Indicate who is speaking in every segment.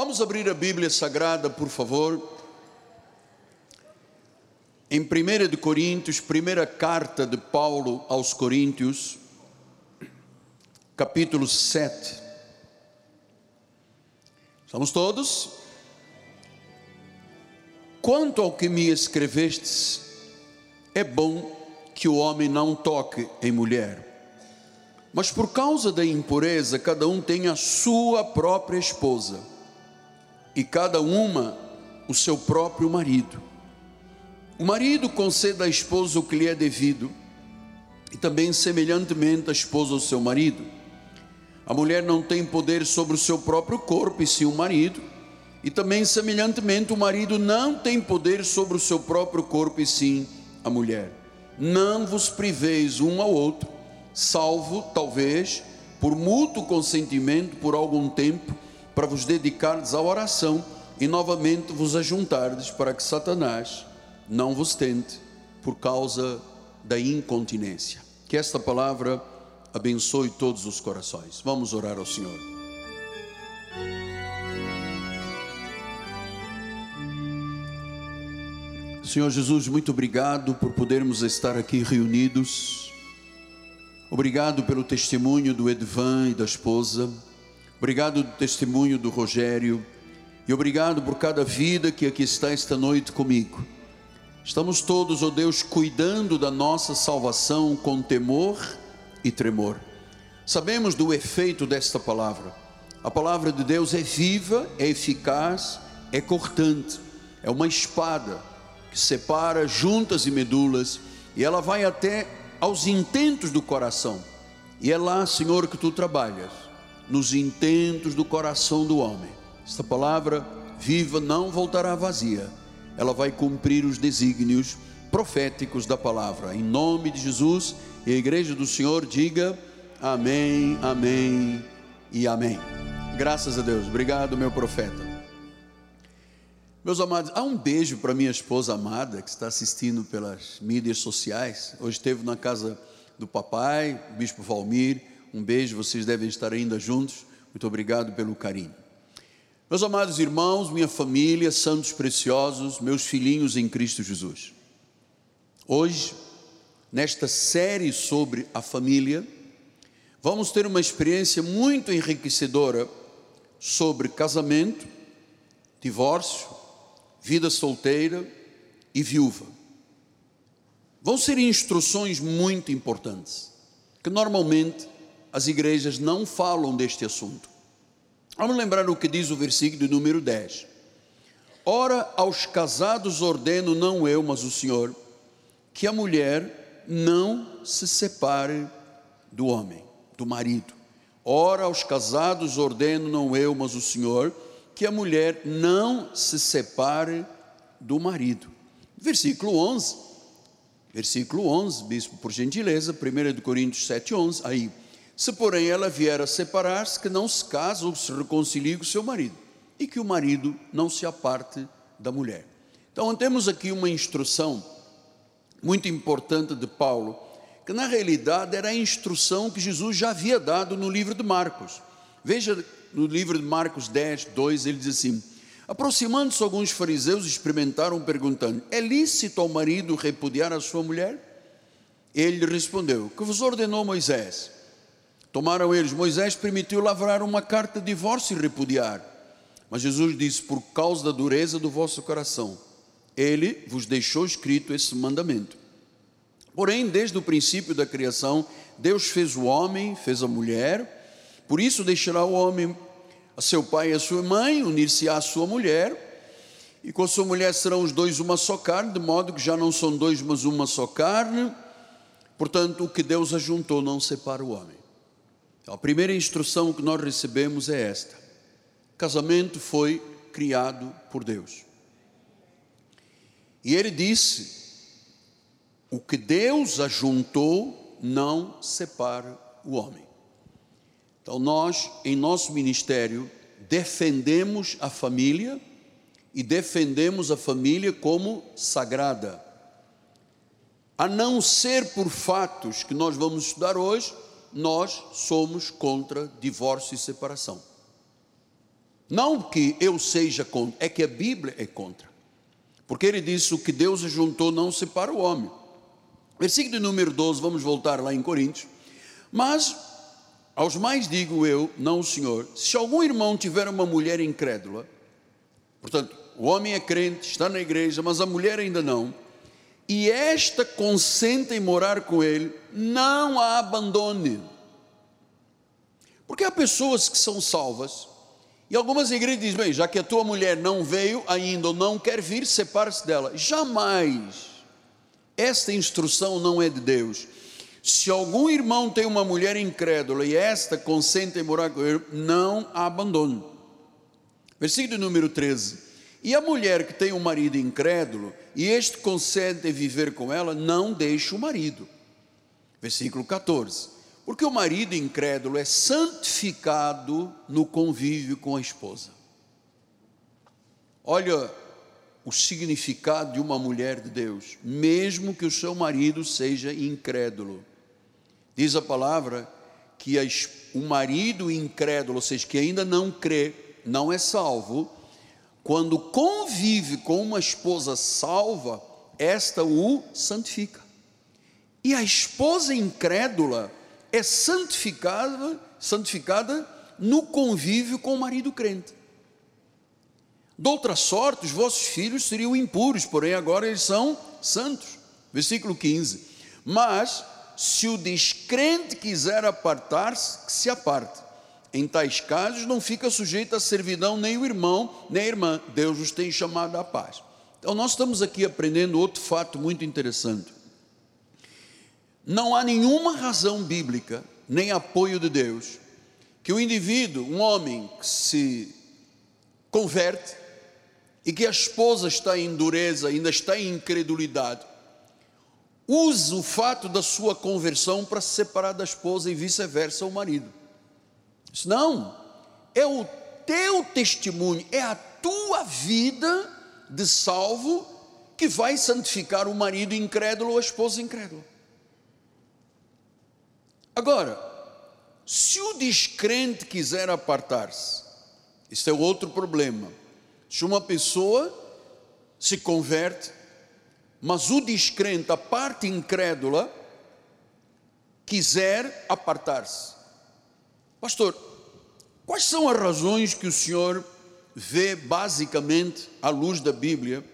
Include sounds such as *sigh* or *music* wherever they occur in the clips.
Speaker 1: Vamos abrir a Bíblia Sagrada, por favor. Em 1 de Coríntios, primeira carta de Paulo aos Coríntios, capítulo 7. Estamos todos? Quanto ao que me escrevestes, é bom que o homem não toque em mulher. Mas por causa da impureza, cada um tem a sua própria esposa e cada uma o seu próprio marido. O marido concede à esposa o que lhe é devido, e também semelhantemente a esposa ao seu marido. A mulher não tem poder sobre o seu próprio corpo, e sim o marido, e também semelhantemente o marido não tem poder sobre o seu próprio corpo, e sim a mulher. Não vos priveis um ao outro, salvo, talvez, por mútuo consentimento por algum tempo para vos dedicardes à oração e novamente vos ajuntardes para que Satanás não vos tente por causa da incontinência. Que esta palavra abençoe todos os corações. Vamos orar ao Senhor. Senhor Jesus, muito obrigado por podermos estar aqui reunidos. Obrigado pelo testemunho do Edvan e da esposa. Obrigado do testemunho do Rogério e obrigado por cada vida que aqui está esta noite comigo. Estamos todos, ó oh Deus, cuidando da nossa salvação com temor e tremor. Sabemos do efeito desta palavra. A palavra de Deus é viva, é eficaz, é cortante, é uma espada que separa juntas e medulas e ela vai até aos intentos do coração. E é lá, Senhor, que tu trabalhas nos intentos do coração do homem. Esta palavra viva não voltará vazia, ela vai cumprir os desígnios proféticos da palavra. Em nome de Jesus, e a igreja do Senhor diga amém, amém e amém. Graças a Deus. Obrigado, meu profeta. Meus amados, há um beijo para minha esposa amada que está assistindo pelas mídias sociais. Hoje esteve na casa do papai, o bispo Valmir um beijo, vocês devem estar ainda juntos. Muito obrigado pelo carinho. Meus amados irmãos, minha família, santos preciosos, meus filhinhos em Cristo Jesus. Hoje, nesta série sobre a família, vamos ter uma experiência muito enriquecedora sobre casamento, divórcio, vida solteira e viúva. Vão ser instruções muito importantes, que normalmente as igrejas não falam deste assunto. Vamos lembrar o que diz o versículo número 10. Ora, aos casados ordeno, não eu, mas o Senhor, que a mulher não se separe do homem, do marido. Ora, aos casados ordeno, não eu, mas o Senhor, que a mulher não se separe do marido. Versículo 11. Versículo 11, bispo, por gentileza, 1 Coríntios 7, 11. Aí, se, porém, ela vier a separar-se, que não se case ou se reconcilie com seu marido, e que o marido não se aparte da mulher. Então, temos aqui uma instrução muito importante de Paulo, que na realidade era a instrução que Jesus já havia dado no livro de Marcos. Veja no livro de Marcos 10, 2, ele diz assim: Aproximando-se alguns fariseus, experimentaram perguntando: É lícito ao marido repudiar a sua mulher? Ele respondeu: Que vos ordenou Moisés? Tomaram eles, Moisés permitiu lavrar uma carta de divórcio e repudiar. Mas Jesus disse: Por causa da dureza do vosso coração, ele vos deixou escrito esse mandamento. Porém, desde o princípio da criação, Deus fez o homem, fez a mulher, por isso deixará o homem a seu pai e a sua mãe, unir-se à sua mulher, e com sua mulher serão os dois uma só carne, de modo que já não são dois, mas uma só carne. Portanto, o que Deus ajuntou não separa o homem. Então, a primeira instrução que nós recebemos é esta: casamento foi criado por Deus. E ele disse: o que Deus ajuntou, não separa o homem. Então, nós, em nosso ministério, defendemos a família e defendemos a família como sagrada. A não ser por fatos que nós vamos estudar hoje, nós somos contra divórcio e separação. Não que eu seja contra, é que a Bíblia é contra. Porque ele disse: o que Deus juntou não separa o homem. Versículo número 12, vamos voltar lá em Coríntios. Mas aos mais digo eu, não o Senhor, se algum irmão tiver uma mulher incrédula, portanto, o homem é crente, está na igreja, mas a mulher ainda não, e esta consente em morar com ele, não a abandone. Porque há pessoas que são salvas, e algumas igrejas dizem, bem, já que a tua mulher não veio ainda ou não quer vir, separe-se dela. Jamais. Esta instrução não é de Deus. Se algum irmão tem uma mulher incrédula e esta consente em morar com ele, não a abandone. Versículo número 13. E a mulher que tem um marido incrédulo e este consente em viver com ela, não deixe o marido. Versículo 14. Porque o marido incrédulo é santificado no convívio com a esposa. Olha o significado de uma mulher de Deus, mesmo que o seu marido seja incrédulo. Diz a palavra que o marido incrédulo, ou seja, que ainda não crê, não é salvo, quando convive com uma esposa salva, esta o santifica. E a esposa incrédula é santificada, santificada no convívio com o marido crente. De outra sorte, os vossos filhos seriam impuros, porém agora eles são santos. Versículo 15. Mas se o descrente quiser apartar-se, que se aparte. Em tais casos não fica sujeito à servidão nem o irmão, nem a irmã. Deus os tem chamado à paz. Então nós estamos aqui aprendendo outro fato muito interessante. Não há nenhuma razão bíblica, nem apoio de Deus, que o indivíduo, um homem que se converte e que a esposa está em dureza, ainda está em incredulidade, use o fato da sua conversão para se separar da esposa e vice-versa o marido. Não, é o teu testemunho, é a tua vida de salvo que vai santificar o marido incrédulo ou a esposa incrédula. Agora, se o descrente quiser apartar-se, isso é outro problema. Se uma pessoa se converte, mas o descrente, a parte incrédula, quiser apartar-se. Pastor, quais são as razões que o senhor vê basicamente à luz da Bíblia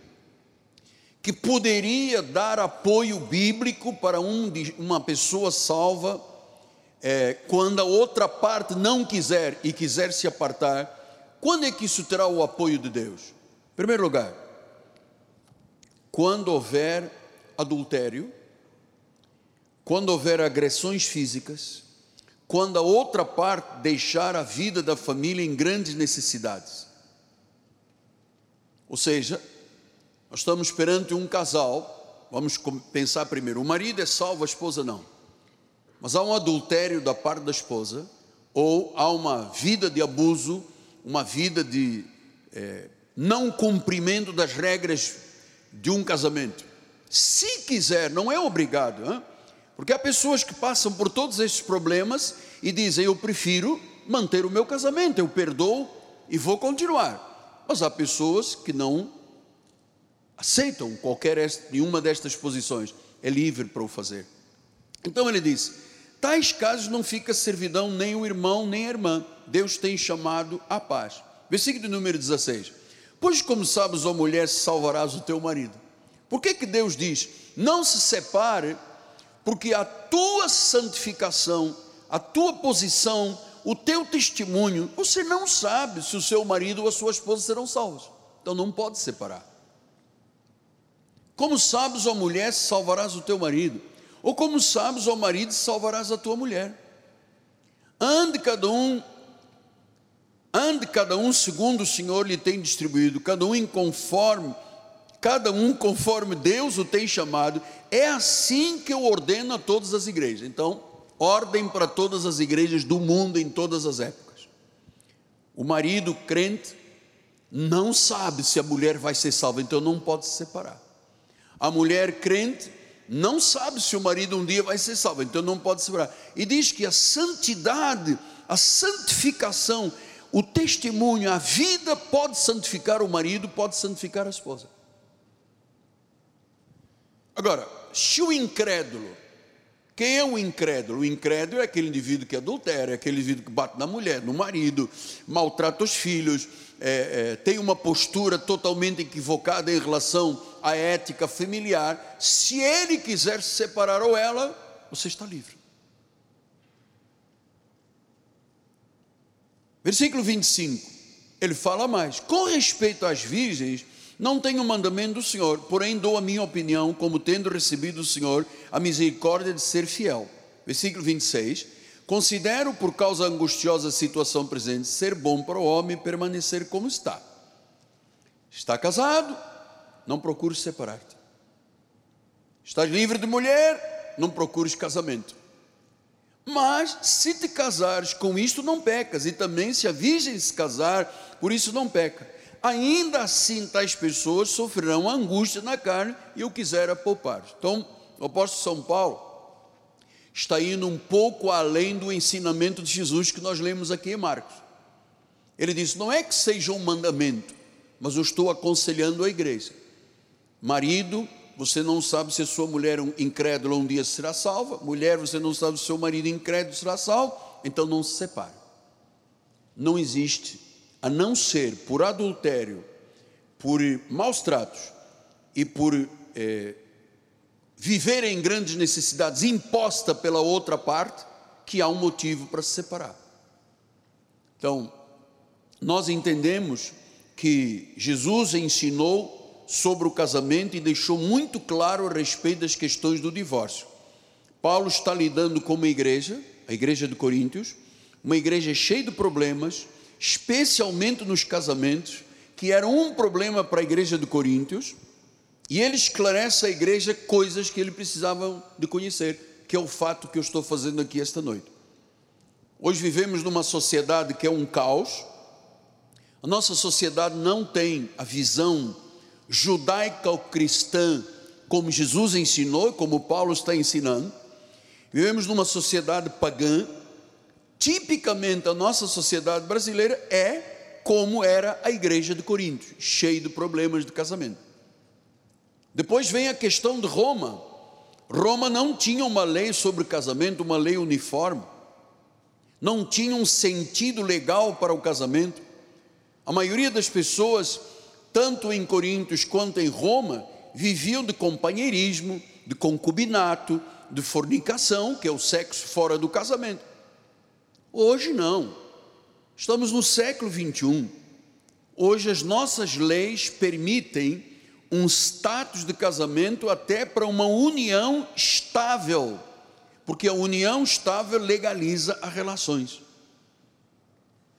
Speaker 1: que poderia dar apoio bíblico para um, uma pessoa salva? é, quando a outra parte não quiser e quiser se apartar, quando é que isso terá o apoio de Deus? Em primeiro lugar, quando houver adultério, quando houver agressões físicas, quando a outra parte deixar a vida da família em grandes necessidades. Ou seja, nós estamos perante um casal, vamos pensar primeiro, o marido é salvo, a esposa não mas há um adultério da parte da esposa, ou há uma vida de abuso, uma vida de é, não cumprimento das regras de um casamento. Se quiser, não é obrigado, hein? Porque há pessoas que passam por todos esses problemas e dizem: Eu prefiro manter o meu casamento, eu perdoo e vou continuar. Mas há pessoas que não aceitam qualquer nenhuma destas posições, é livre para o fazer. Então ele diz: tais casos não fica servidão nem o irmão nem a irmã. Deus tem chamado a paz. Versículo número 16. Pois como sabes, ó mulher, salvarás o teu marido. Por que que Deus diz: "Não se separe, porque a tua santificação, a tua posição, o teu testemunho, você não sabe se o seu marido ou a sua esposa serão salvos. Então não pode separar. Como sabes, ó mulher, salvarás o teu marido? Ou como sabes, ó marido, salvarás a tua mulher. Ande cada um, ande cada um segundo o Senhor lhe tem distribuído, cada um em conforme, cada um conforme Deus o tem chamado. É assim que eu ordeno a todas as igrejas. Então, ordem para todas as igrejas do mundo em todas as épocas. O marido crente não sabe se a mulher vai ser salva, então não pode se separar. A mulher crente não sabe se o marido um dia vai ser salvo, então não pode separar. E diz que a santidade, a santificação, o testemunho, a vida pode santificar o marido, pode santificar a esposa. Agora, se o incrédulo, quem é o incrédulo? O incrédulo é aquele indivíduo que adultera, é aquele indivíduo que bate na mulher, no marido, maltrata os filhos, é, é, tem uma postura totalmente equivocada em relação à ética familiar. Se ele quiser se separar ou ela, você está livre. Versículo 25, ele fala mais: com respeito às virgens, não tenho mandamento do Senhor, porém dou a minha opinião, como tendo recebido do Senhor a misericórdia de ser fiel. Versículo 26. Considero, por causa da angustiosa situação presente, ser bom para o homem permanecer como está. Está casado, não procures separar-te. Estás livre de mulher, não procures casamento. Mas se te casares com isto, não pecas, e também se a virgem se casar, por isso não peca. Ainda assim, tais pessoas sofrerão angústia na carne, e eu quisera poupar. Então, o apóstolo São Paulo está indo um pouco além do ensinamento de Jesus que nós lemos aqui em Marcos. Ele diz: não é que seja um mandamento, mas eu estou aconselhando a igreja. Marido, você não sabe se a sua mulher incrédula um dia será salva, mulher, você não sabe se o seu marido incrédulo será salvo, então não se separe. Não existe, a não ser por adultério, por maus tratos e por é, viver em grandes necessidades imposta pela outra parte, que há um motivo para se separar. Então, nós entendemos que Jesus ensinou sobre o casamento e deixou muito claro a respeito das questões do divórcio. Paulo está lidando com uma igreja, a igreja de Coríntios, uma igreja cheia de problemas, especialmente nos casamentos, que era um problema para a igreja de Coríntios, e ele esclarece à igreja coisas que ele precisava de conhecer, que é o fato que eu estou fazendo aqui esta noite. Hoje vivemos numa sociedade que é um caos. A nossa sociedade não tem a visão judaica ou cristã, como Jesus ensinou, como Paulo está ensinando. Vivemos numa sociedade pagã. Tipicamente a nossa sociedade brasileira é como era a igreja de Corinto, cheia de problemas de casamento. Depois vem a questão de Roma. Roma não tinha uma lei sobre casamento, uma lei uniforme. Não tinha um sentido legal para o casamento. A maioria das pessoas tanto em Coríntios quanto em Roma, viviam de companheirismo, de concubinato, de fornicação, que é o sexo fora do casamento. Hoje não. Estamos no século 21. Hoje as nossas leis permitem um status de casamento até para uma união estável, porque a união estável legaliza as relações.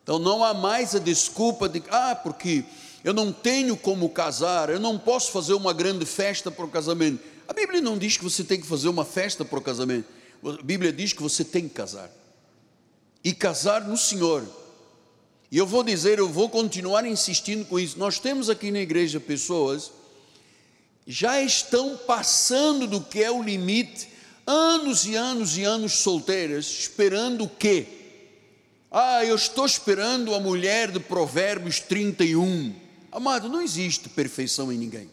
Speaker 1: Então não há mais a desculpa de ah, porque eu não tenho como casar, eu não posso fazer uma grande festa para o casamento. A Bíblia não diz que você tem que fazer uma festa para o casamento. A Bíblia diz que você tem que casar. E casar no Senhor. E eu vou dizer, eu vou continuar insistindo com isso. Nós temos aqui na igreja pessoas já estão passando do que é o limite, anos e anos e anos solteiras, esperando o quê? Ah, eu estou esperando a mulher de Provérbios 31. Amado, não existe perfeição em ninguém.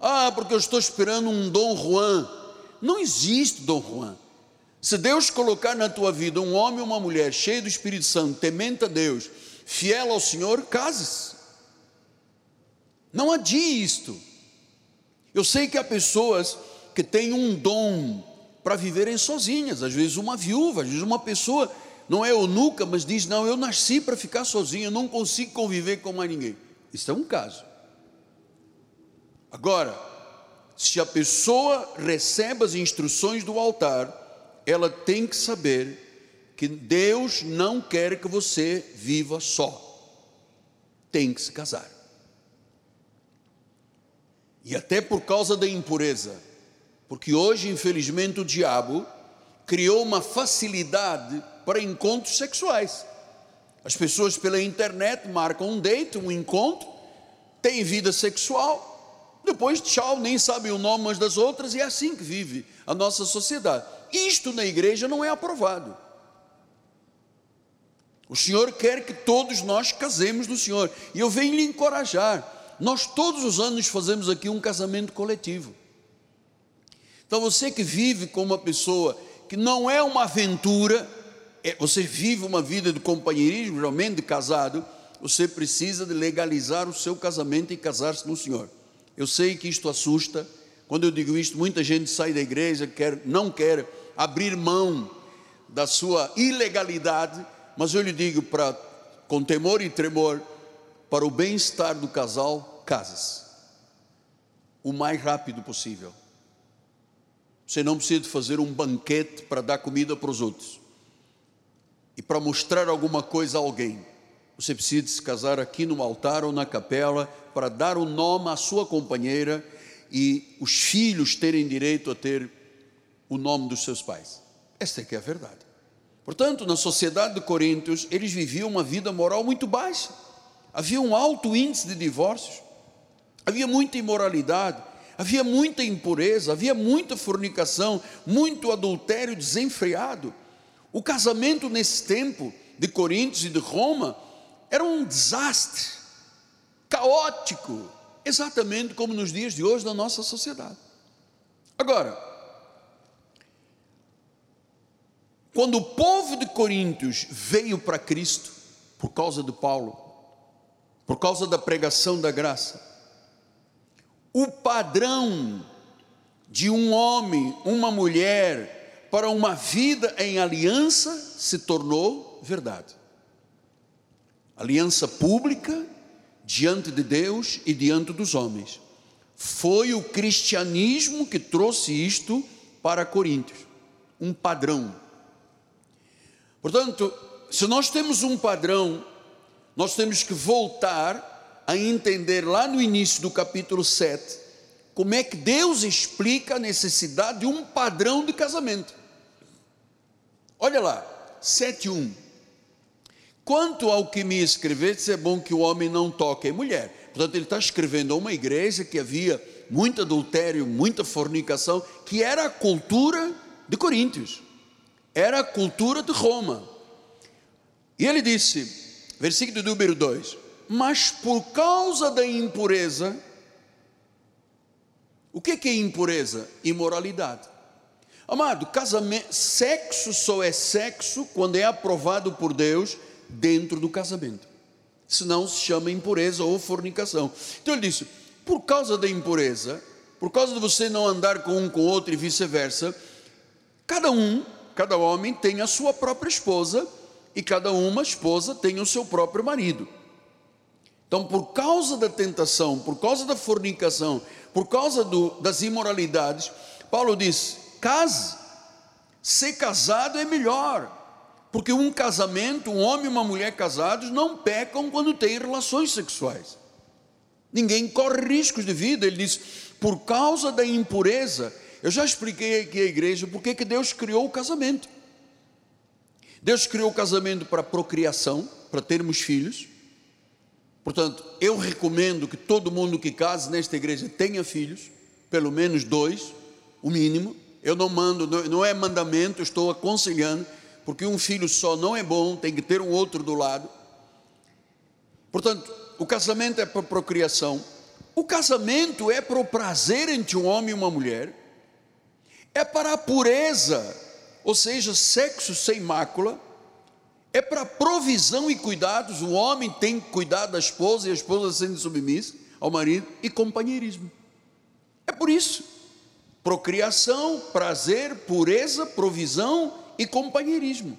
Speaker 1: Ah, porque eu estou esperando um Dom Juan. Não existe Dom Juan. Se Deus colocar na tua vida um homem ou uma mulher cheio do Espírito Santo, temente a Deus, fiel ao Senhor, case-se. Não adie isto. Eu sei que há pessoas que têm um dom para viverem sozinhas, às vezes uma viúva, às vezes uma pessoa não é eunuca, mas diz: Não, eu nasci para ficar sozinha, eu não consigo conviver com mais ninguém. Isso é um caso. Agora, se a pessoa recebe as instruções do altar, ela tem que saber que Deus não quer que você viva só. Tem que se casar. E até por causa da impureza, porque hoje, infelizmente, o diabo criou uma facilidade para encontros sexuais. As pessoas pela internet marcam um date, um encontro, têm vida sexual, depois tchau, nem sabem o nome umas das outras, e é assim que vive a nossa sociedade. Isto na igreja não é aprovado. O Senhor quer que todos nós casemos no Senhor. E eu venho lhe encorajar. Nós todos os anos fazemos aqui um casamento coletivo. Então você que vive com uma pessoa que não é uma aventura, é, você vive uma vida de companheirismo, realmente de casado, você precisa de legalizar o seu casamento e casar-se no Senhor. Eu sei que isto assusta. Quando eu digo isto, muita gente sai da igreja, quer, não quer abrir mão da sua ilegalidade, mas eu lhe digo para com temor e tremor, para o bem-estar do casal, casas. O mais rápido possível. Você não precisa fazer um banquete para dar comida para os outros. E para mostrar alguma coisa a alguém. Você precisa se casar aqui no altar ou na capela para dar o nome à sua companheira e os filhos terem direito a ter o nome dos seus pais. Esta é que é a verdade. Portanto, na sociedade de Coríntios, eles viviam uma vida moral muito baixa. Havia um alto índice de divórcios. Havia muita imoralidade, havia muita impureza, havia muita fornicação, muito adultério desenfreado. O casamento nesse tempo de Coríntios e de Roma era um desastre, caótico, exatamente como nos dias de hoje da nossa sociedade. Agora, quando o povo de Coríntios veio para Cristo, por causa de Paulo, por causa da pregação da graça, o padrão de um homem, uma mulher, para uma vida em aliança se tornou verdade aliança pública diante de Deus e diante dos homens. Foi o cristianismo que trouxe isto para Coríntios, um padrão. Portanto, se nós temos um padrão, nós temos que voltar a entender lá no início do capítulo 7, como é que Deus explica a necessidade de um padrão de casamento. Olha lá, 7:1. Quanto ao que me escreveste, é bom que o homem não toque em mulher. Portanto, ele está escrevendo a uma igreja que havia muito adultério, muita fornicação, que era a cultura de Coríntios, era a cultura de Roma. E ele disse, versículo número 2: Mas por causa da impureza, o que é impureza? Imoralidade. Amado, casamento, sexo só é sexo quando é aprovado por Deus dentro do casamento. Senão se chama impureza ou fornicação. Então ele disse: por causa da impureza, por causa de você não andar com um com o outro e vice-versa, cada um, cada homem tem a sua própria esposa e cada uma esposa tem o seu próprio marido. Então, por causa da tentação, por causa da fornicação, por causa do, das imoralidades, Paulo diz: case, ser casado é melhor. Porque um casamento, um homem e uma mulher casados não pecam quando têm relações sexuais. Ninguém corre riscos de vida. Ele diz, por causa da impureza. Eu já expliquei aqui à igreja porque que Deus criou o casamento. Deus criou o casamento para procriação, para termos filhos. Portanto, eu recomendo que todo mundo que case nesta igreja tenha filhos, pelo menos dois, o mínimo. Eu não mando, não é mandamento, estou aconselhando porque um filho só não é bom, tem que ter um outro do lado. Portanto, o casamento é para procriação, o casamento é para o prazer entre um homem e uma mulher, é para a pureza, ou seja, sexo sem mácula, é para provisão e cuidados, o homem tem que cuidar da esposa e a esposa sendo submissa ao marido, e companheirismo. É por isso. Procriação, prazer, pureza, provisão e companheirismo.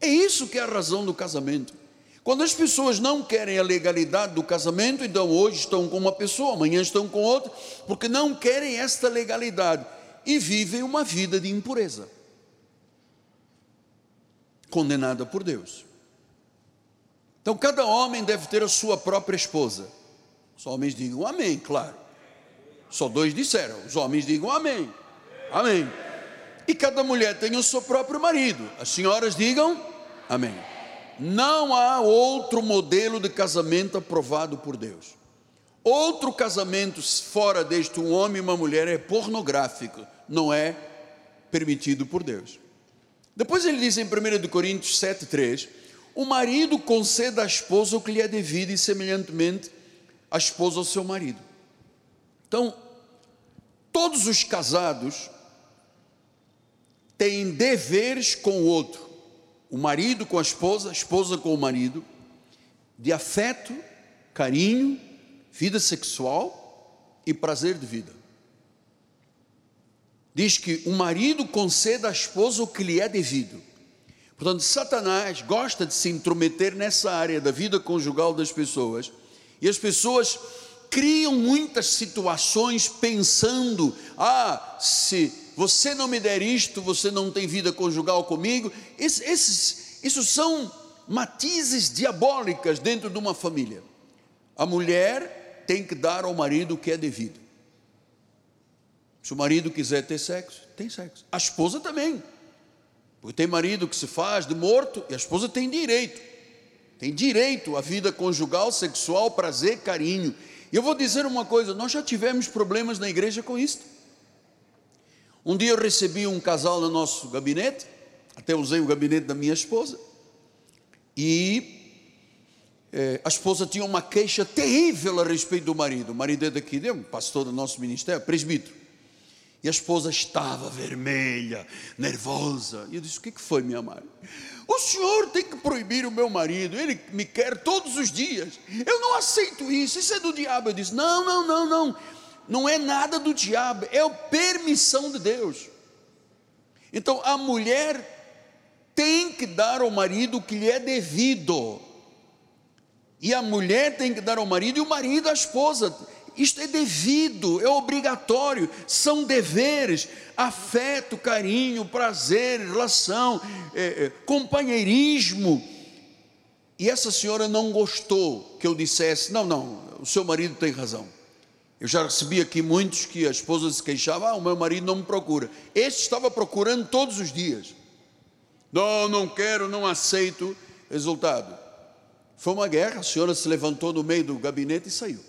Speaker 1: É isso que é a razão do casamento. Quando as pessoas não querem a legalidade do casamento, então hoje estão com uma pessoa, amanhã estão com outra, porque não querem esta legalidade e vivem uma vida de impureza, condenada por Deus. Então cada homem deve ter a sua própria esposa. Os homens digam amém, claro. Só dois disseram, os homens digam amém. Amém e cada mulher tem o seu próprio marido. As senhoras digam amém. Não há outro modelo de casamento aprovado por Deus. Outro casamento fora deste, um homem e uma mulher, é pornográfico, não é permitido por Deus. Depois ele diz em 1 Coríntios 7,3: o marido conceda à esposa o que lhe é devido e semelhantemente a esposa ao seu marido. Então, todos os casados têm deveres com o outro, o marido com a esposa, a esposa com o marido, de afeto, carinho, vida sexual e prazer de vida. Diz que o marido conceda à esposa o que lhe é devido. Portanto, Satanás gosta de se intrometer nessa área da vida conjugal das pessoas, e as pessoas criam muitas situações pensando: ah, se você não me der isto, você não tem vida conjugal comigo. Esses, esses, isso são matizes diabólicas dentro de uma família. A mulher tem que dar ao marido o que é devido. Se o marido quiser ter sexo, tem sexo. A esposa também. Porque tem marido que se faz de morto e a esposa tem direito. Tem direito à vida conjugal, sexual, prazer, carinho. E eu vou dizer uma coisa: nós já tivemos problemas na igreja com isso. Um dia eu recebi um casal no nosso gabinete, até usei o gabinete da minha esposa, e é, a esposa tinha uma queixa terrível a respeito do marido. O marido é daqui, é um pastor do nosso ministério, presbítero. E a esposa estava vermelha, nervosa. E eu disse: O que foi, minha mãe? O senhor tem que proibir o meu marido, ele me quer todos os dias. Eu não aceito isso, isso é do diabo. Eu disse: Não, não, não, não. Não é nada do diabo, é a permissão de Deus. Então a mulher tem que dar ao marido o que lhe é devido. E a mulher tem que dar ao marido e o marido à esposa. Isto é devido, é obrigatório, são deveres, afeto, carinho, prazer, relação, é, é, companheirismo. E essa senhora não gostou que eu dissesse: não, não, o seu marido tem razão. Eu já recebi aqui muitos que a esposa se queixava: ah, o meu marido não me procura. Este estava procurando todos os dias. Não, não quero, não aceito. Resultado: foi uma guerra. A senhora se levantou no meio do gabinete e saiu.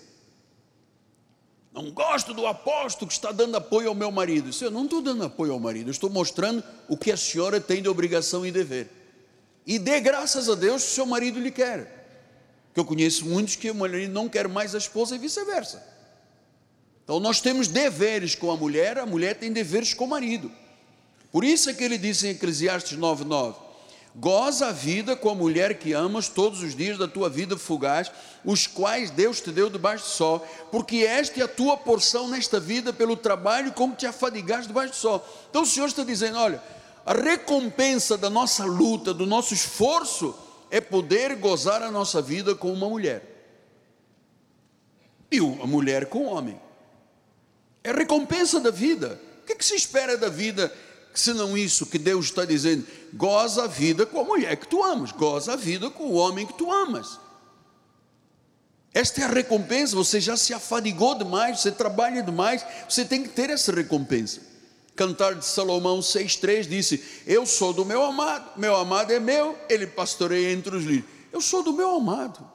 Speaker 1: Não gosto do apóstolo que está dando apoio ao meu marido. Eu não estou dando apoio ao marido, estou mostrando o que a senhora tem de obrigação e dever. E dê graças a Deus que o seu marido lhe quer. Que eu conheço muitos que o marido não quer mais a esposa e vice-versa. Então nós temos deveres com a mulher, a mulher tem deveres com o marido. Por isso é que ele disse em Eclesiastes 9:9: Goza a vida com a mulher que amas todos os dias da tua vida fugaz, os quais Deus te deu debaixo do sol, porque esta é a tua porção nesta vida pelo trabalho como te afadigaste debaixo do sol. Então o Senhor está dizendo: olha, a recompensa da nossa luta, do nosso esforço, é poder gozar a nossa vida com uma mulher. E a mulher com o homem. É a recompensa da vida. O que, é que se espera da vida senão isso que Deus está dizendo? Goza a vida com a mulher que tu amas, goza a vida com o homem que tu amas. Esta é a recompensa. Você já se afadigou demais, você trabalha demais, você tem que ter essa recompensa. Cantar de Salomão 6,3 disse: Eu sou do meu amado, meu amado é meu, ele pastoreia entre os lírios. Eu sou do meu amado,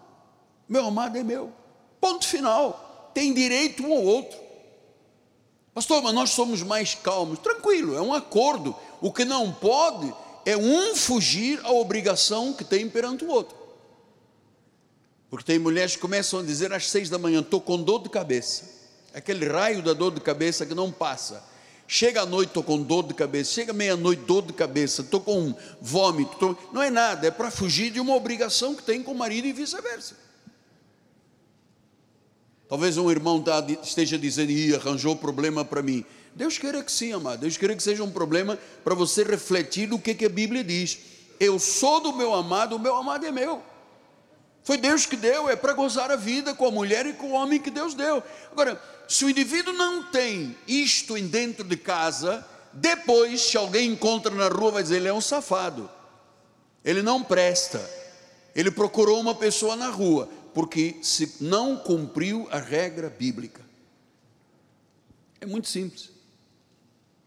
Speaker 1: meu amado é meu. Ponto final. Tem direito um ao outro. Pastor, mas nós somos mais calmos. Tranquilo, é um acordo. O que não pode é um fugir à obrigação que tem perante o outro. Porque tem mulheres que começam a dizer às seis da manhã: estou com dor de cabeça. Aquele raio da dor de cabeça que não passa. Chega à noite, estou com dor de cabeça. Chega meia-noite, dor de cabeça. Estou com vômito. Tô... Não é nada, é para fugir de uma obrigação que tem com o marido e vice-versa. Talvez um irmão tá esteja dizendo, e arranjou problema para mim. Deus queira que sim, amado. Deus queira que seja um problema para você refletir no que, que a Bíblia diz. Eu sou do meu amado, o meu amado é meu. Foi Deus que deu, é para gozar a vida com a mulher e com o homem que Deus deu. Agora, se o indivíduo não tem isto em dentro de casa, depois, se alguém encontra na rua, vai dizer: ele é um safado, ele não presta, ele procurou uma pessoa na rua porque se não cumpriu a regra bíblica. É muito simples.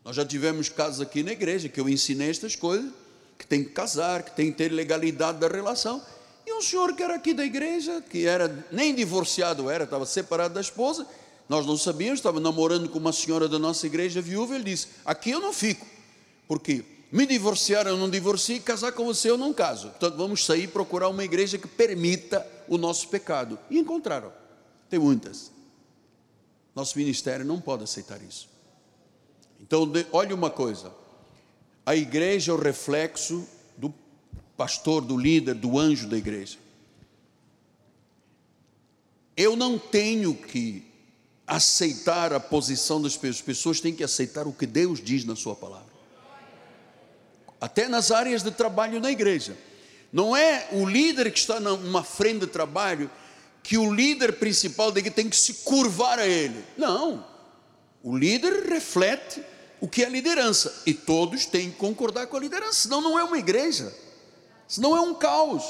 Speaker 1: Nós já tivemos casos aqui na igreja que eu ensinei estas coisas, que tem que casar, que tem que ter legalidade da relação. E um senhor que era aqui da igreja, que era nem divorciado era, estava separado da esposa, nós não sabíamos, estava namorando com uma senhora da nossa igreja viúva, ele disse: Aqui eu não fico, porque me divorciar eu não divorcio, casar com você eu não caso. Portanto, vamos sair procurar uma igreja que permita o nosso pecado. E encontraram. Tem muitas. Nosso ministério não pode aceitar isso. Então, olha uma coisa: a igreja é o reflexo do pastor, do líder, do anjo da igreja. Eu não tenho que aceitar a posição das pessoas, as pessoas têm que aceitar o que Deus diz na Sua palavra. Até nas áreas de trabalho na igreja. Não é o líder que está numa frente de trabalho que o líder principal tem que se curvar a ele. Não. O líder reflete o que é liderança e todos têm que concordar com a liderança, senão não é uma igreja, senão é um caos.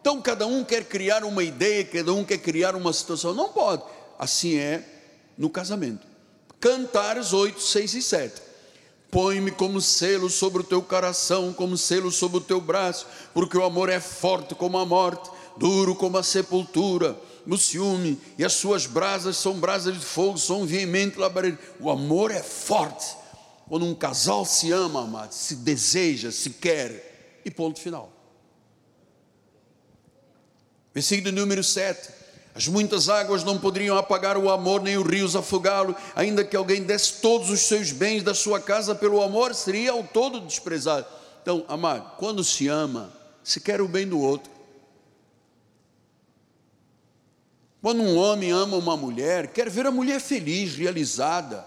Speaker 1: Então cada um quer criar uma ideia, cada um quer criar uma situação, não pode. Assim é no casamento. Cantares 8, 6 e 7. Põe-me como selo sobre o teu coração, como selo sobre o teu braço, porque o amor é forte como a morte, duro como a sepultura. O ciúme e as suas brasas são brasas de fogo, são veemente labareda. O amor é forte. Quando um casal se ama, amado, se deseja, se quer, e ponto final. Versículo número 7. As muitas águas não poderiam apagar o amor, nem os rios afogá-lo, ainda que alguém desse todos os seus bens da sua casa pelo amor, seria ao todo desprezado. Então, amado, quando se ama, se quer o bem do outro. Quando um homem ama uma mulher, quer ver a mulher feliz, realizada,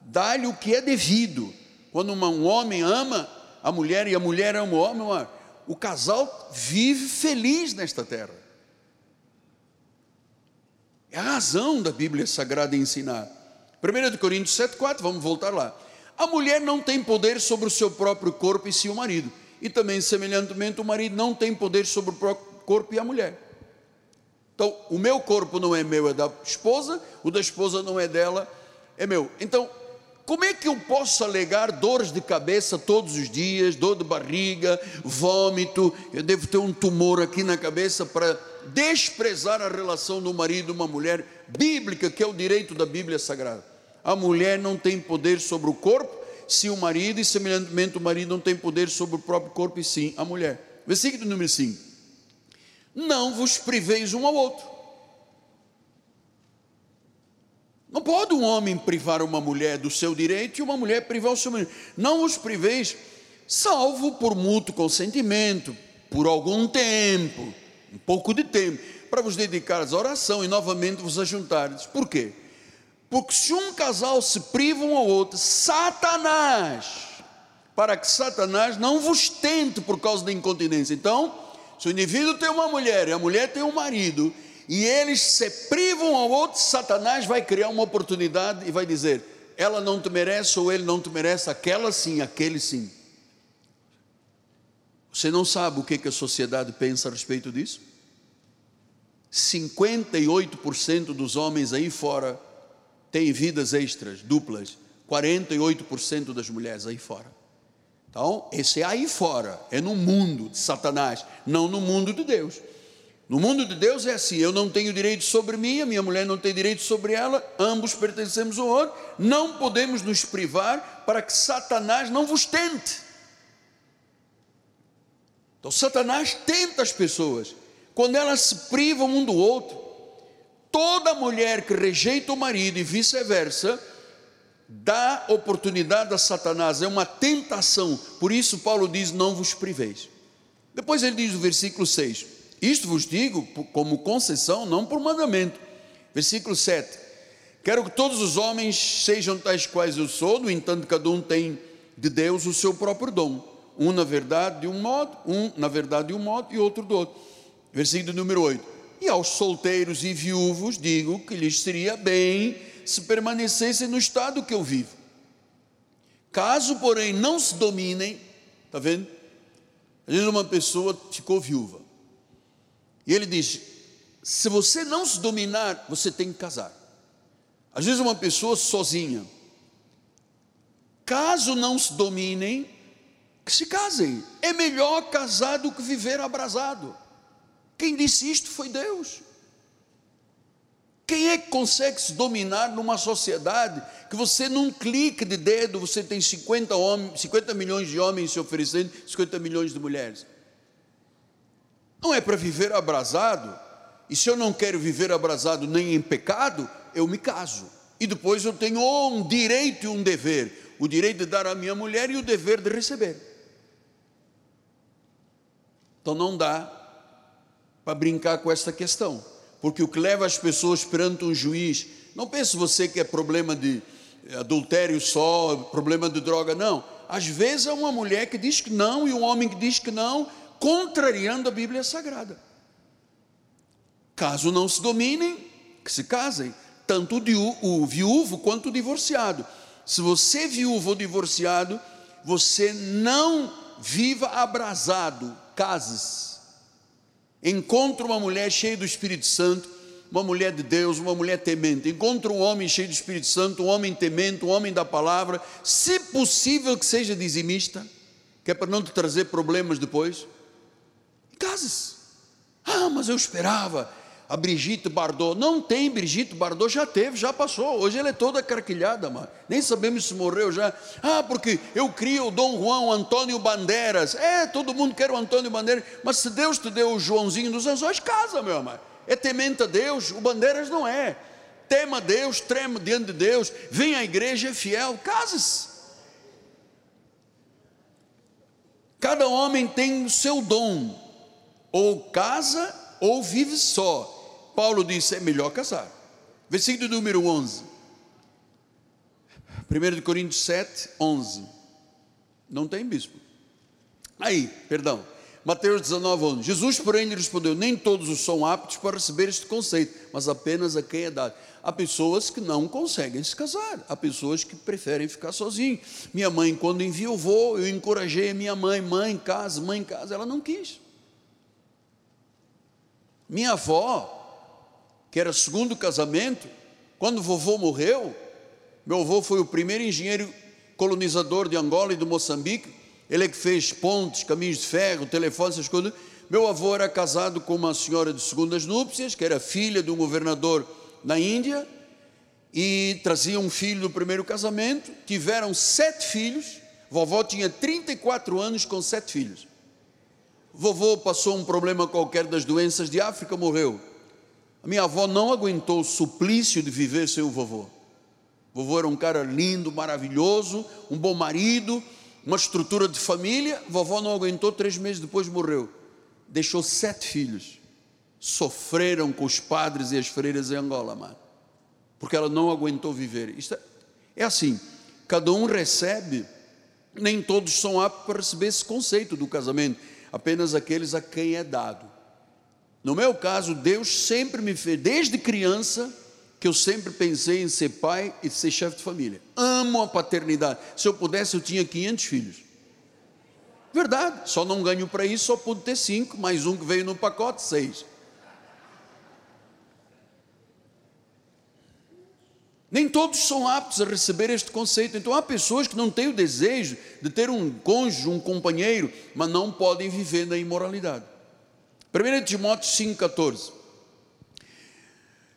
Speaker 1: dá-lhe o que é devido. Quando um homem ama a mulher e a mulher ama o homem, o casal vive feliz nesta terra. É a razão da Bíblia Sagrada ensinar. 1 Coríntios 7,4, vamos voltar lá. A mulher não tem poder sobre o seu próprio corpo e sim o marido. E também, semelhantemente, o marido não tem poder sobre o próprio corpo e a mulher. Então, o meu corpo não é meu, é da esposa, o da esposa não é dela, é meu. Então, como é que eu posso alegar dores de cabeça todos os dias, dor de barriga, vômito? Eu devo ter um tumor aqui na cabeça para desprezar a relação do marido e uma mulher bíblica, que é o direito da Bíblia Sagrada. A mulher não tem poder sobre o corpo, se o marido, e semelhantemente o marido não tem poder sobre o próprio corpo, e sim a mulher. Versículo número 5: Não vos priveis um ao outro. Não pode um homem privar uma mulher do seu direito e uma mulher privar o seu marido. Não os priveis, salvo por mútuo consentimento, por algum tempo um pouco de tempo, para vos dedicar à oração e novamente vos ajuntares. Por quê? Porque se um casal se priva um ao outro, Satanás, para que Satanás não vos tente por causa da incontinência. Então, se o indivíduo tem uma mulher e a mulher tem um marido, e eles se privam ao outro, Satanás vai criar uma oportunidade e vai dizer: ela não te merece ou ele não te merece, aquela sim, aquele sim. Você não sabe o que, a sociedade pensa a respeito disso? 58% dos homens aí fora têm vidas extras, duplas. 48% das mulheres aí fora. Então, esse é aí fora, é no mundo de Satanás, não no mundo de Deus. No mundo de Deus é assim: eu não tenho direito sobre mim, a minha mulher não tem direito sobre ela, ambos pertencemos ao outro, não podemos nos privar para que Satanás não vos tente. Então, Satanás tenta as pessoas, quando elas se privam um do outro. Toda mulher que rejeita o marido e vice-versa, dá oportunidade a Satanás, é uma tentação. Por isso, Paulo diz: Não vos priveis. Depois ele diz no versículo 6: Isto vos digo como concessão, não por mandamento. Versículo 7: Quero que todos os homens sejam tais quais eu sou, no entanto, cada um tem de Deus o seu próprio dom um na verdade de um modo, um na verdade de um modo e outro do outro. Versículo número 8. E aos solteiros e viúvos digo que lhes seria bem se permanecessem no estado que eu vivo. Caso, porém, não se dominem, está vendo? Às vezes uma pessoa ficou viúva. E ele diz: se você não se dominar, você tem que casar. Às vezes uma pessoa sozinha. Caso não se dominem, que se casem. É melhor casar do que viver abrasado. Quem disse isto foi Deus. Quem é que consegue se dominar numa sociedade que você num clique de dedo você tem 50, homens, 50 milhões de homens se oferecendo, 50 milhões de mulheres. Não é para viver abrasado. E se eu não quero viver abrasado nem em pecado, eu me caso. E depois eu tenho um direito e um dever: o direito de dar à minha mulher e o dever de receber. Então não dá para brincar com esta questão, porque o que leva as pessoas perante um juiz, não pense você que é problema de adultério só, problema de droga, não. Às vezes é uma mulher que diz que não e um homem que diz que não, contrariando a Bíblia Sagrada. Caso não se dominem, que se casem, tanto o viúvo quanto o divorciado. Se você é viúvo ou divorciado, você não viva abrasado, cases. Encontre uma mulher cheia do Espírito Santo, uma mulher de Deus, uma mulher temente. Encontre um homem cheio do Espírito Santo, um homem temente, um homem da palavra, se possível que seja dizimista, que é para não te trazer problemas depois. Cases. Ah, mas eu esperava a Brigitte Bardot. Não tem Brigitte Bardot, já teve, já passou. Hoje ela é toda carquilhada, mas nem sabemos se morreu já. Ah, porque eu crio o Dom Juan, Antônio Bandeiras. É, todo mundo quer o Antônio Bandeiras, mas se Deus te deu o Joãozinho dos Anjos, casa, meu amor. É temente a Deus, o Bandeiras não é. Tema Deus, trema diante de Deus, vem à igreja, é fiel, casas. Cada homem tem o seu dom, ou casa ou vive só. Paulo disse: é melhor casar. Versículo número 11. 1 Coríntios 7, 11. Não tem bispo. Aí, perdão. Mateus 19, 11. Jesus, porém, lhe respondeu: Nem todos os são aptos para receber este conceito, mas apenas a quem é dado. Há pessoas que não conseguem se casar, há pessoas que preferem ficar sozinhos. Minha mãe, quando enviou voo, eu encorajei a minha mãe: mãe, casa, mãe, casa. Ela não quis. Minha avó, que era segundo casamento, quando vovô morreu, meu avô foi o primeiro engenheiro colonizador de Angola e do Moçambique, ele é que fez pontes, caminhos de ferro, telefone, essas coisas. Meu avô era casado com uma senhora de segundas núpcias, que era filha de um governador na Índia, e trazia um filho do primeiro casamento. Tiveram sete filhos. Vovó tinha 34 anos com sete filhos. Vovô passou um problema qualquer das doenças de África, morreu. A minha avó não aguentou o suplício de viver sem o vovô. O vovô era um cara lindo, maravilhoso, um bom marido, uma estrutura de família. A vovó não aguentou, três meses depois morreu. Deixou sete filhos. Sofreram com os padres e as freiras em Angola, mano. Porque ela não aguentou viver. Isto é, é assim: cada um recebe, nem todos são aptos para receber esse conceito do casamento, apenas aqueles a quem é dado. No meu caso, Deus sempre me fez, desde criança, que eu sempre pensei em ser pai e ser chefe de família. Amo a paternidade. Se eu pudesse, eu tinha 500 filhos. Verdade, só não ganho para isso, só pude ter cinco, mais um que veio no pacote, seis. Nem todos são aptos a receber este conceito. Então há pessoas que não têm o desejo de ter um cônjuge, um companheiro, mas não podem viver na imoralidade. 1 Timóteo 5,14.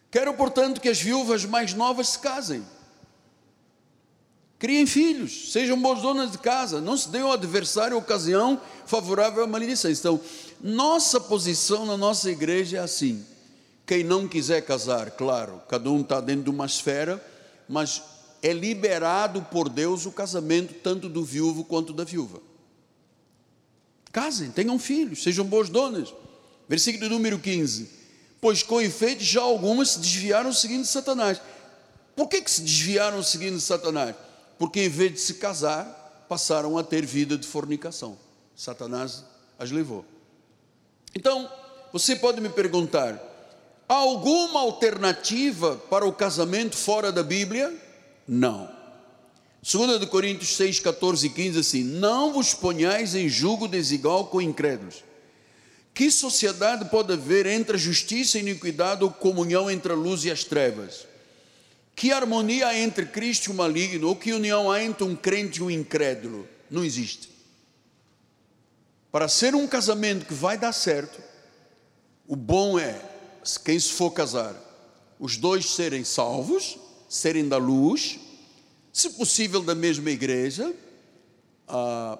Speaker 1: Quero, portanto, que as viúvas mais novas se casem. Criem filhos, sejam boas donas de casa, não se dê ao adversário ocasião favorável à maledicência. Então, nossa posição na nossa igreja é assim: quem não quiser casar, claro, cada um está dentro de uma esfera, mas é liberado por Deus o casamento tanto do viúvo quanto da viúva. Casem, tenham filhos, sejam boas donas. Versículo número 15. Pois com efeito já algumas se desviaram seguindo Satanás. Por que, que se desviaram seguindo Satanás? Porque em vez de se casar, passaram a ter vida de fornicação. Satanás as levou. Então, você pode me perguntar: há alguma alternativa para o casamento fora da Bíblia? Não. 2 Coríntios 6, 14 e 15 assim: Não vos ponhais em julgo desigual com incrédulos que sociedade pode haver entre a justiça e a iniquidade ou comunhão entre a luz e as trevas? Que harmonia há entre Cristo e o maligno? Ou que união há entre um crente e um incrédulo? Não existe. Para ser um casamento que vai dar certo, o bom é, quem se for casar, os dois serem salvos, serem da luz, se possível da mesma igreja, ah,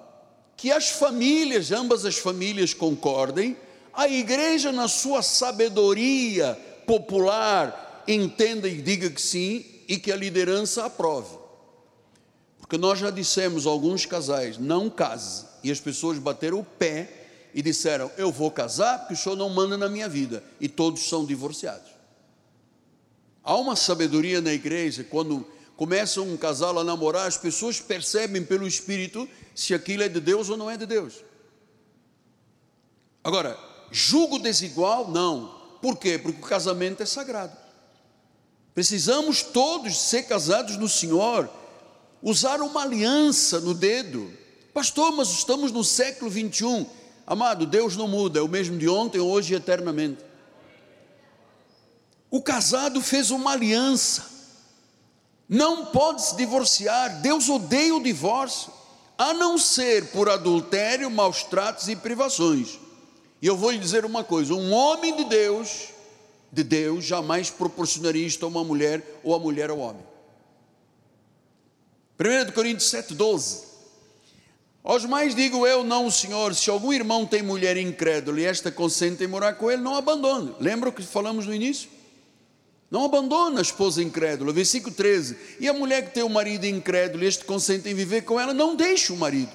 Speaker 1: que as famílias, ambas as famílias concordem, a igreja, na sua sabedoria popular, entenda e diga que sim, e que a liderança aprove. Porque nós já dissemos a alguns casais, não case, e as pessoas bateram o pé e disseram: Eu vou casar porque o senhor não manda na minha vida, e todos são divorciados. Há uma sabedoria na igreja, quando começa um casal a namorar, as pessoas percebem pelo Espírito se aquilo é de Deus ou não é de Deus. Agora, julgo desigual? Não. Por quê? Porque o casamento é sagrado. Precisamos todos ser casados no Senhor, usar uma aliança no dedo. Pastor, mas estamos no século 21. Amado, Deus não muda, é o mesmo de ontem, hoje e eternamente. O casado fez uma aliança, não pode se divorciar, Deus odeia o divórcio, a não ser por adultério, maus tratos e privações. E eu vou lhe dizer uma coisa: um homem de Deus, de Deus, jamais proporcionaria isto a uma mulher ou a mulher ao homem. 1 Coríntios 7,12 Aos mais digo eu, não o Senhor, se algum irmão tem mulher incrédula e esta consente em morar com ele, não abandone. Lembra o que falamos no início? Não abandona a esposa incrédula. Versículo 13. E a mulher que tem o marido incrédulo e este consente em viver com ela, não deixe o marido.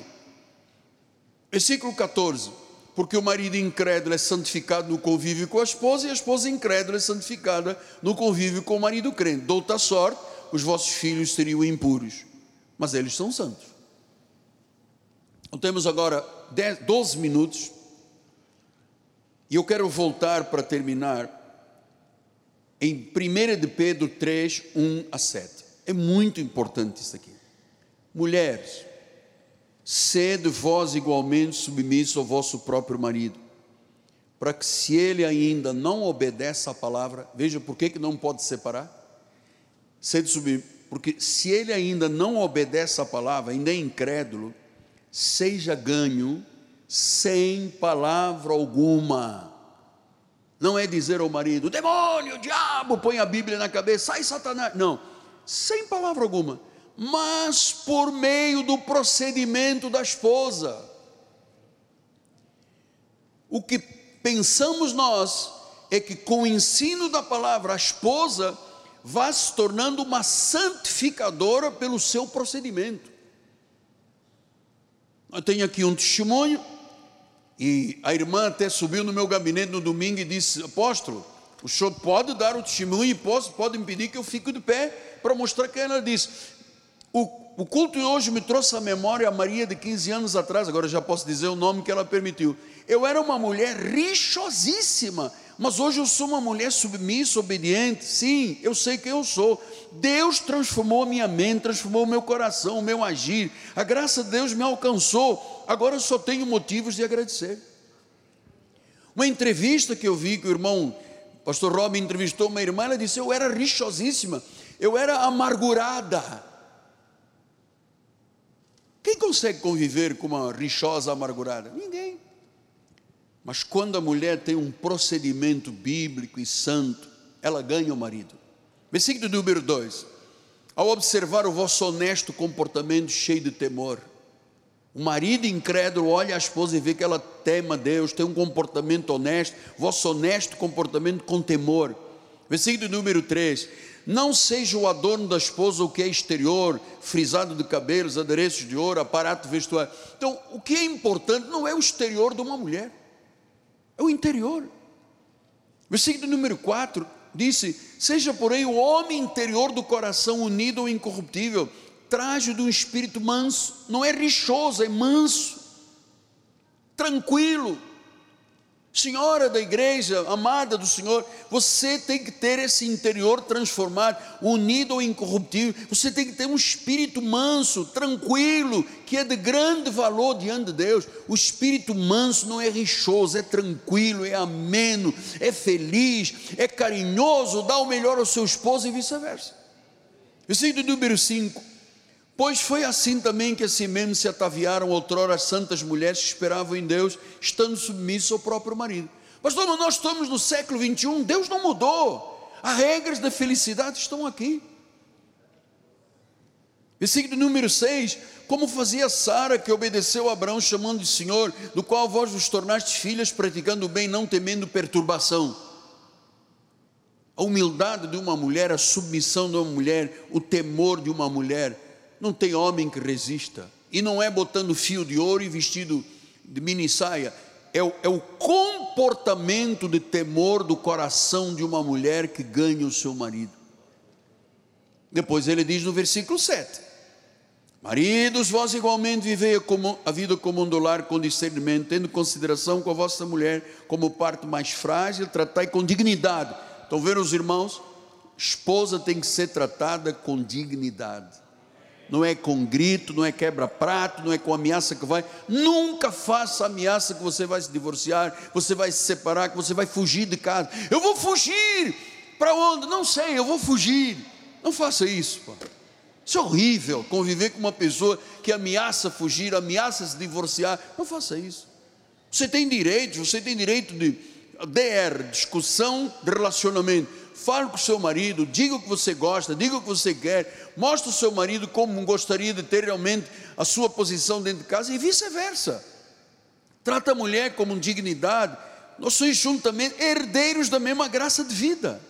Speaker 1: Versículo 14. Porque o marido incrédulo é santificado no convívio com a esposa e a esposa incrédula é santificada no convívio com o marido crente. De outra sorte, os vossos filhos seriam impuros, mas eles são santos. Então temos agora 10, 12 minutos e eu quero voltar para terminar em 1 de Pedro 3, 1 a 7. É muito importante isso aqui. Mulheres, sede vós igualmente submissos ao vosso próprio marido, para que se ele ainda não obedece à palavra, veja por que, que não pode separar? Sede submisso, porque se ele ainda não obedece à palavra, ainda é incrédulo, seja ganho sem palavra alguma não é dizer ao marido, demônio, diabo, põe a Bíblia na cabeça, sai Satanás. Não, sem palavra alguma, mas por meio do procedimento da esposa. O que pensamos nós é que com o ensino da palavra, a esposa vai se tornando uma santificadora pelo seu procedimento. Eu tenho aqui um testemunho e a irmã até subiu no meu gabinete no domingo e disse: Apóstolo, o senhor pode dar o testemunho e pode, pode impedir que eu fique de pé para mostrar que ela disse. O, o culto de hoje me trouxe à memória a Maria de 15 anos atrás, agora já posso dizer o nome que ela permitiu. Eu era uma mulher rixosíssima, mas hoje eu sou uma mulher submissa, obediente. Sim, eu sei quem eu sou. Deus transformou a minha mente, transformou o meu coração, o meu agir. A graça de Deus me alcançou. Agora eu só tenho motivos de agradecer. Uma entrevista que eu vi que o irmão, pastor Robin, entrevistou uma irmã, ela disse: Eu era rixosíssima, eu era amargurada. Quem consegue conviver com uma rixosa amargurada? Ninguém. Mas quando a mulher tem um procedimento bíblico e santo, ela ganha o marido. Versículo número 2: Ao observar o vosso honesto comportamento cheio de temor, o marido incrédulo olha a esposa e vê que ela tema Deus, tem um comportamento honesto, vosso honesto comportamento com temor. Versículo número 3: Não seja o adorno da esposa o que é exterior, frisado de cabelos, adereços de ouro, aparato vestuário. Então, o que é importante não é o exterior de uma mulher é o interior. Versículo número 4 disse: Seja, porém, o homem interior do coração unido ao incorruptível, traje de um espírito manso, não é rixoso, é manso, tranquilo Senhora da igreja, amada do Senhor, você tem que ter esse interior transformado, unido ao incorruptível. Você tem que ter um espírito manso, tranquilo, que é de grande valor diante de Deus. O espírito manso não é rixoso, é tranquilo, é ameno, é feliz, é carinhoso, dá o melhor ao seu esposo e vice-versa. Versículo número 5. Pois foi assim também que assim mesmo se ataviaram outrora as santas mulheres que esperavam em Deus, estando submissas ao próprio marido. Pastor, mas nós estamos no século 21, Deus não mudou. As regras da felicidade estão aqui. Versículo número 6: Como fazia Sara, que obedeceu a Abraão, chamando de Senhor, do qual vós vos tornastes filhas, praticando o bem, não temendo perturbação. A humildade de uma mulher, a submissão de uma mulher, o temor de uma mulher, não tem homem que resista. E não é botando fio de ouro e vestido de mini saia, é o, é o comportamento de temor do coração de uma mulher que ganha o seu marido. Depois ele diz no versículo 7: Maridos, vós igualmente vivei a vida comum do com discernimento, tendo consideração com a vossa mulher como parte mais frágil, tratai com dignidade Estão vendo os irmãos? Esposa tem que ser tratada com dignidade. Não é com grito, não é quebra-prato, não é com ameaça que vai. Nunca faça ameaça que você vai se divorciar, você vai se separar, que você vai fugir de casa. Eu vou fugir! Para onde? Não sei, eu vou fugir. Não faça isso, pô. Isso é horrível, conviver com uma pessoa que ameaça fugir, ameaça se divorciar. Não faça isso. Você tem direito, você tem direito de DR, discussão de relacionamento. Fale com o seu marido, diga o que você gosta, diga o que você quer, mostre o seu marido como gostaria de ter realmente a sua posição dentro de casa e vice-versa. Trata a mulher como dignidade. Nós somos juntamente herdeiros da mesma graça de vida.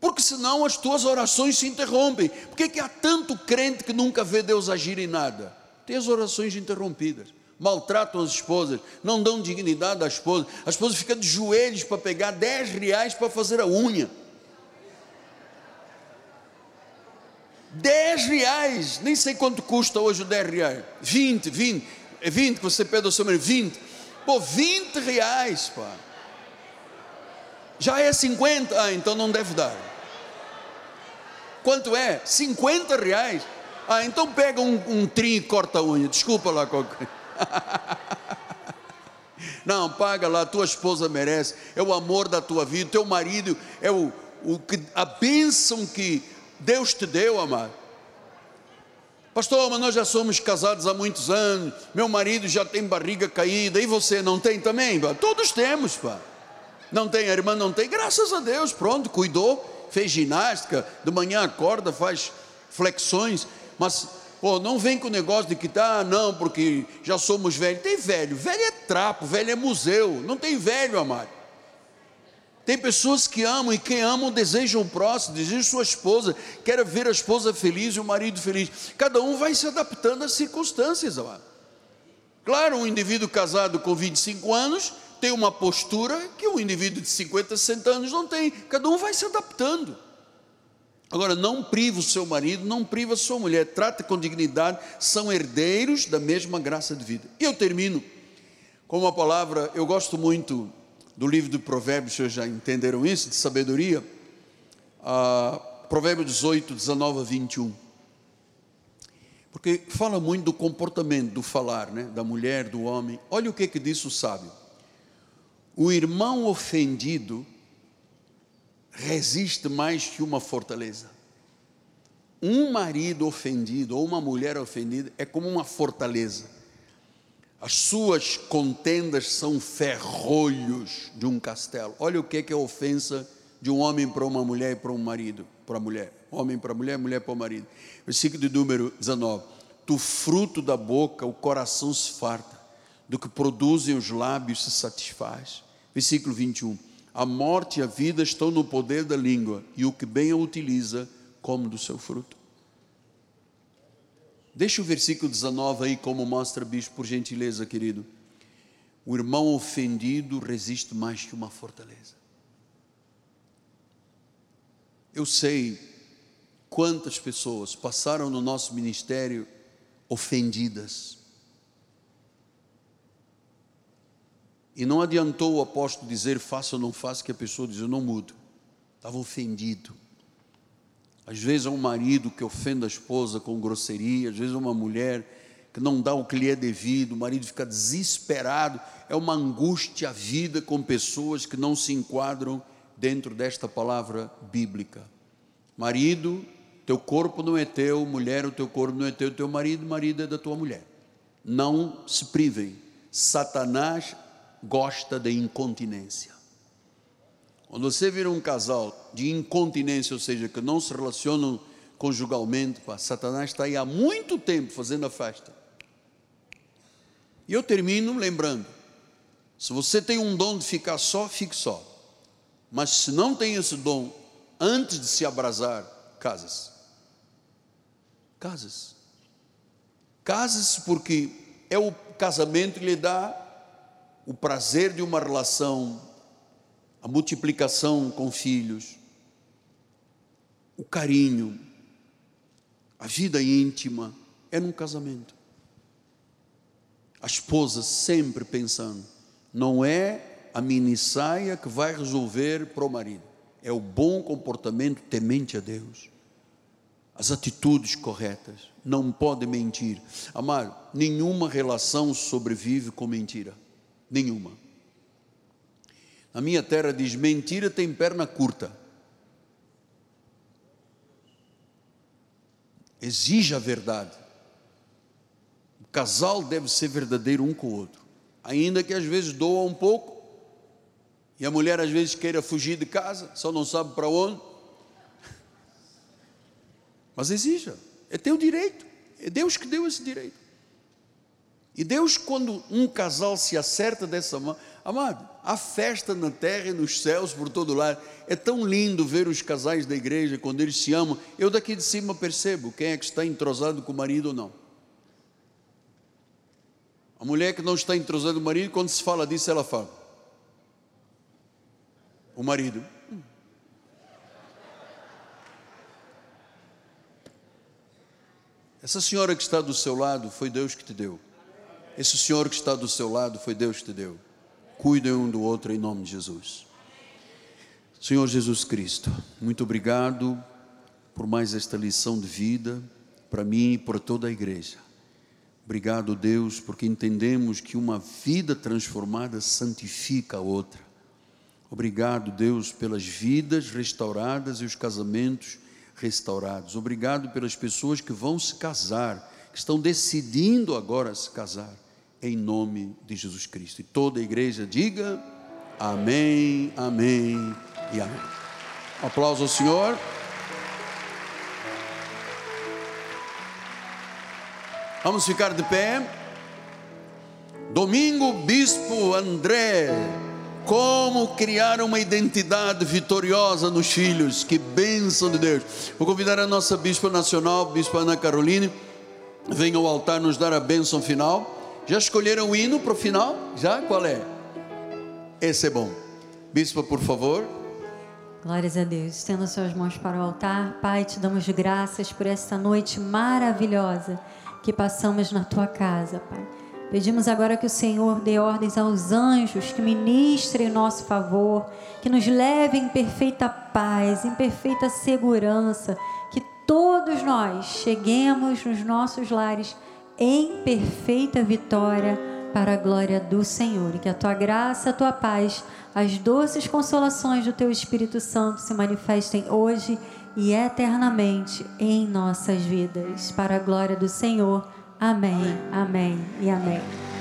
Speaker 1: Porque senão as tuas orações se interrompem. Por que, é há tanto crente que nunca vê Deus agir em nada? Tem as orações interrompidas maltratam as esposas, não dão dignidade à esposa, a esposa fica de joelhos para pegar 10 reais para fazer a unha. 10 reais, nem sei quanto custa hoje o 10 reais. 20, 20, é 20 que você pede ao seu marido, 20. Pô, 20 reais, pá. Já é 50, ah, então não deve dar. Quanto é? 50 reais. Ah, então pega um, um trim e corta a unha. Desculpa lá qualquer *laughs* Não, paga lá, tua esposa merece, é o amor da tua vida, teu marido é o, o que, a bênção que Deus te deu, amado. Pastor, mas nós já somos casados há muitos anos, meu marido já tem barriga caída, e você não tem também? Todos temos, pá. Não tem, a irmã não tem, graças a Deus, pronto, cuidou, fez ginástica, de manhã acorda, faz flexões, mas Pô, não vem com o negócio de que tá, ah, não, porque já somos velhos. Tem velho, velho é trapo, velho é museu, não tem velho, amado. Tem pessoas que amam e quem amam desejam o próximo, desejam sua esposa, quer ver a esposa feliz e o marido feliz. Cada um vai se adaptando às circunstâncias, amado. Claro, um indivíduo casado com 25 anos tem uma postura que um indivíduo de 50, 60 anos não tem. Cada um vai se adaptando. Agora, não priva o seu marido, não priva a sua mulher, trata com dignidade, são herdeiros da mesma graça de vida. E eu termino com uma palavra, eu gosto muito do livro de Provérbios, vocês já entenderam isso, de sabedoria, ah, Provérbios 18, 19 a 21. Porque fala muito do comportamento, do falar, né? da mulher, do homem. Olha o que, que diz o sábio: o irmão ofendido resiste mais que uma fortaleza. Um marido ofendido ou uma mulher ofendida é como uma fortaleza. As suas contendas são ferrolhos de um castelo. Olha o que é a ofensa de um homem para uma mulher e para um marido, para a mulher. Homem para a mulher, mulher para o marido. Versículo de número 19. Do fruto da boca o coração se farta, do que produzem os lábios se satisfaz. Versículo 21 a morte e a vida estão no poder da língua, e o que bem a utiliza, come do seu fruto. Deixa o versículo 19 aí, como mostra, bicho, por gentileza, querido. O irmão ofendido resiste mais que uma fortaleza. Eu sei quantas pessoas passaram no nosso ministério ofendidas, E não adiantou o apóstolo dizer faça ou não faça, que a pessoa diz eu não mudo. Estava ofendido. Às vezes é um marido que ofende a esposa com grosseria, às vezes é uma mulher que não dá o que lhe é devido, o marido fica desesperado. É uma angústia a vida com pessoas que não se enquadram dentro desta palavra bíblica. Marido, teu corpo não é teu, mulher, o teu corpo não é teu, teu marido, marido é da tua mulher. Não se privem. Satanás gosta de incontinência. Quando você vira um casal de incontinência, ou seja, que não se relacionam conjugalmente. Pá. Satanás está aí há muito tempo fazendo a festa. E eu termino lembrando: se você tem um dom de ficar só, fique só. Mas se não tem esse dom, antes de se abrasar, case-se. Case-se. Case-se porque é o casamento que lhe dá o prazer de uma relação, a multiplicação com filhos, o carinho, a vida íntima, é num casamento. A esposa sempre pensando, não é a mini saia que vai resolver para o marido, é o bom comportamento temente a Deus, as atitudes corretas, não pode mentir. Amado, nenhuma relação sobrevive com mentira, nenhuma. Na minha terra diz: mentira tem perna curta. Exige a verdade. O casal deve ser verdadeiro um com o outro, ainda que às vezes doa um pouco, e a mulher às vezes queira fugir de casa, só não sabe para onde. Mas exija, é teu direito, é Deus que deu esse direito. E Deus, quando um casal se acerta dessa amado, há festa na terra e nos céus por todo lado. É tão lindo ver os casais da igreja quando eles se amam. Eu daqui de cima percebo quem é que está entrosado com o marido ou não. A mulher que não está entrosada com o marido, quando se fala disso, ela fala. O marido. Essa senhora que está do seu lado foi Deus que te deu. Esse Senhor que está do seu lado foi Deus que te deu. Cuidem um do outro em nome de Jesus. Senhor Jesus Cristo, muito obrigado por mais esta lição de vida para mim e para toda a igreja. Obrigado, Deus, porque entendemos que uma vida transformada santifica a outra. Obrigado, Deus, pelas vidas restauradas e os casamentos restaurados. Obrigado pelas pessoas que vão se casar, que estão decidindo agora se casar em nome de Jesus Cristo. E toda a igreja diga amém, amém e amém. Um aplauso ao Senhor. Vamos ficar de pé. Domingo, Bispo André, como criar uma identidade vitoriosa nos filhos, que bênção de Deus. Vou convidar a nossa Bispa Nacional, Bispa Ana Caroline, venha ao altar nos dar a bênção final. Já escolheram o hino para o final? Já? Qual é? Esse é bom. Bispo, por favor.
Speaker 2: Glórias a Deus. Estenda suas mãos para o altar. Pai, te damos graças por esta noite maravilhosa que passamos na tua casa, Pai. Pedimos agora que o Senhor dê ordens aos anjos que ministrem em nosso favor, que nos levem em perfeita paz, em perfeita segurança, que todos nós cheguemos nos nossos lares em perfeita vitória para a glória do Senhor. E que a tua graça, a tua paz, as doces consolações do teu Espírito Santo se manifestem hoje e eternamente em nossas vidas. Para a glória do Senhor. Amém, amém e amém.